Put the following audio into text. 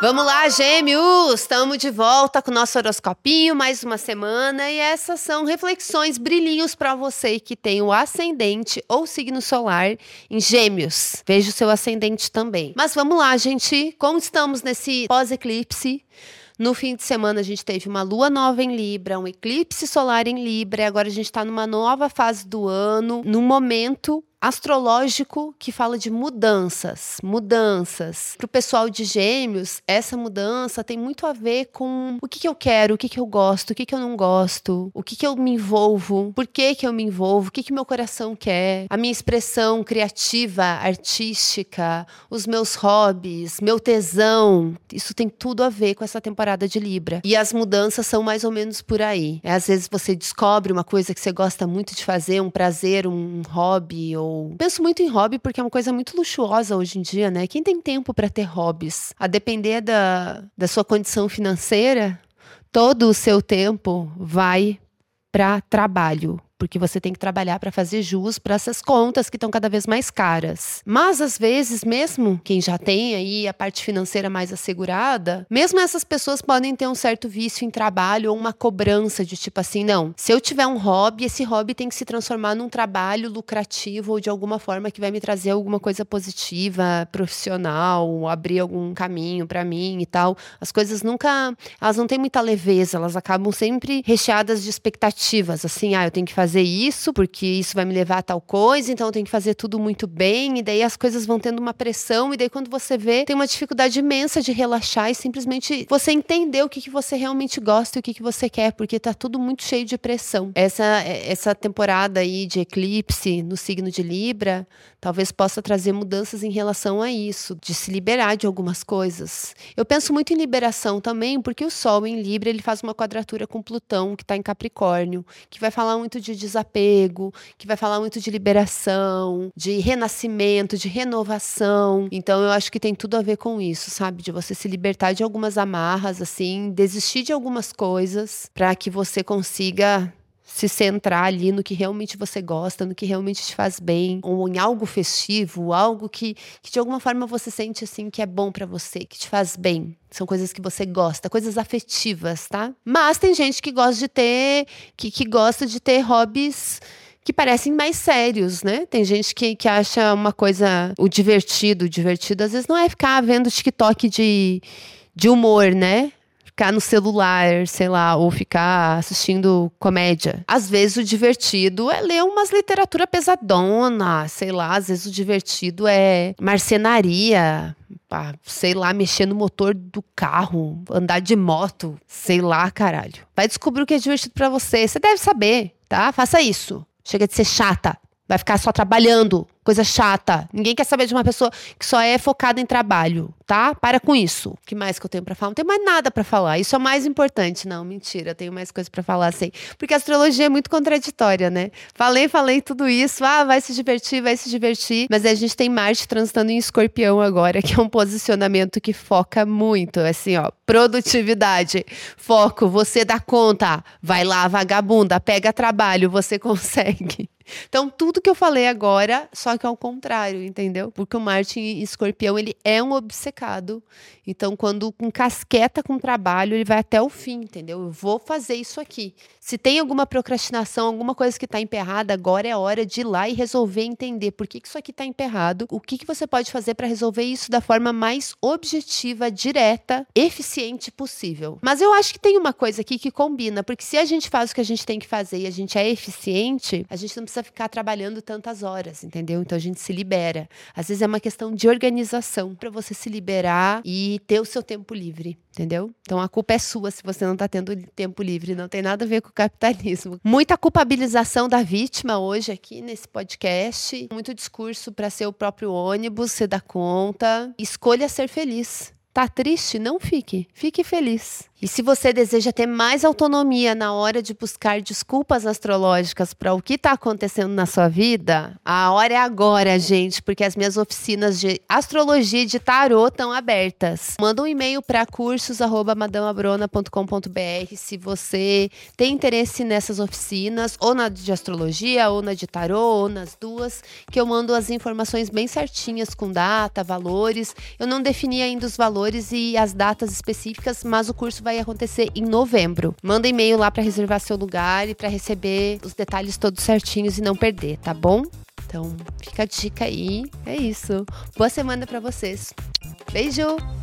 Vamos lá, gêmeos! Estamos de volta com o nosso horoscopinho, mais uma semana. E essas são reflexões, brilhinhos para você que tem o ascendente ou signo solar em gêmeos. Veja o seu ascendente também. Mas vamos lá, gente. Como estamos nesse pós-eclipse? No fim de semana, a gente teve uma lua nova em Libra, um eclipse solar em Libra, e agora a gente está numa nova fase do ano, num momento astrológico que fala de mudanças, mudanças. Para o pessoal de Gêmeos, essa mudança tem muito a ver com o que, que eu quero, o que, que eu gosto, o que, que eu não gosto, o que, que eu me envolvo, por que, que eu me envolvo, o que, que meu coração quer, a minha expressão criativa, artística, os meus hobbies, meu tesão. Isso tem tudo a ver com essa temporada de Libra. E as mudanças são mais ou menos por aí. É, às vezes você descobre uma coisa que você gosta muito de fazer, um prazer, um hobby ou penso muito em hobby porque é uma coisa muito luxuosa hoje em dia, né? Quem tem tempo para ter hobbies? A depender da, da sua condição financeira, todo o seu tempo vai para trabalho, porque você tem que trabalhar para fazer jus para essas contas que estão cada vez mais caras. Mas às vezes, mesmo quem já tem aí a parte financeira mais assegurada, mesmo essas pessoas podem ter um certo vício em trabalho ou uma cobrança de tipo assim, não, se eu tiver um hobby, esse hobby tem que se transformar num trabalho lucrativo ou de alguma forma que vai me trazer alguma coisa positiva, profissional, abrir algum caminho para mim e tal. As coisas nunca, elas não têm muita leveza, elas acabam sempre recheadas de expectativas, assim, ah, eu tenho que fazer fazer isso, porque isso vai me levar a tal coisa, então eu tenho que fazer tudo muito bem, e daí as coisas vão tendo uma pressão, e daí quando você vê, tem uma dificuldade imensa de relaxar e simplesmente você entender o que, que você realmente gosta e o que, que você quer, porque tá tudo muito cheio de pressão. Essa, essa temporada aí de eclipse no signo de Libra, talvez possa trazer mudanças em relação a isso, de se liberar de algumas coisas. Eu penso muito em liberação também, porque o Sol em Libra ele faz uma quadratura com Plutão, que está em Capricórnio, que vai falar muito de desapego, que vai falar muito de liberação, de renascimento, de renovação. Então eu acho que tem tudo a ver com isso, sabe? De você se libertar de algumas amarras, assim, desistir de algumas coisas para que você consiga se centrar ali no que realmente você gosta, no que realmente te faz bem, ou em algo festivo, algo que, que de alguma forma você sente assim que é bom para você, que te faz bem. São coisas que você gosta, coisas afetivas, tá? Mas tem gente que gosta de ter, que, que gosta de ter hobbies que parecem mais sérios, né? Tem gente que, que acha uma coisa, o divertido, o divertido às vezes não é ficar vendo TikTok de, de humor, né? Ficar no celular, sei lá, ou ficar assistindo comédia. Às vezes o divertido é ler umas literatura pesadona, sei lá, às vezes o divertido é marcenaria, sei lá, mexer no motor do carro, andar de moto, sei lá, caralho. Vai descobrir o que é divertido para você. Você deve saber, tá? Faça isso. Chega de ser chata. Vai ficar só trabalhando coisa chata. Ninguém quer saber de uma pessoa que só é focada em trabalho, tá? Para com isso. O que mais que eu tenho para falar? Não tem mais nada para falar. Isso é o mais importante. Não, mentira, eu tenho mais coisas para falar assim. Porque a astrologia é muito contraditória, né? Falei, falei tudo isso. Ah, vai se divertir, vai se divertir. Mas a gente tem Marte transitando em Escorpião agora, que é um posicionamento que foca muito, assim, ó, produtividade, foco, você dá conta. Vai lá, vagabunda, pega trabalho, você consegue. Então, tudo que eu falei agora, só que ao contrário, entendeu? Porque o Marte escorpião, ele é um obcecado. Então, quando encasqueta com o trabalho, ele vai até o fim, entendeu? Eu vou fazer isso aqui. Se tem alguma procrastinação, alguma coisa que está emperrada, agora é hora de ir lá e resolver entender por que, que isso aqui está emperrado, o que, que você pode fazer para resolver isso da forma mais objetiva, direta, eficiente possível. Mas eu acho que tem uma coisa aqui que combina, porque se a gente faz o que a gente tem que fazer e a gente é eficiente, a gente não precisa ficar trabalhando tantas horas, entendeu? Então a gente se libera. Às vezes é uma questão de organização para você se liberar e ter o seu tempo livre, entendeu? Então a culpa é sua se você não está tendo tempo livre, não tem nada a ver com o capitalismo. Muita culpabilização da vítima hoje aqui nesse podcast, muito discurso para ser o próprio ônibus, você dá conta. Escolha ser feliz. Tá triste? Não fique. Fique feliz. E se você deseja ter mais autonomia na hora de buscar desculpas astrológicas para o que está acontecendo na sua vida, a hora é agora, gente, porque as minhas oficinas de astrologia e de tarô estão abertas. Manda um e-mail para cursos@madamabrona.com.br se você tem interesse nessas oficinas, ou na de astrologia, ou na de tarô, ou nas duas, que eu mando as informações bem certinhas com data, valores. Eu não defini ainda os valores e as datas específicas, mas o curso vai acontecer em novembro. Manda e-mail lá para reservar seu lugar e para receber os detalhes todos certinhos e não perder, tá bom? Então, fica a dica aí. É isso. Boa semana para vocês. Beijo!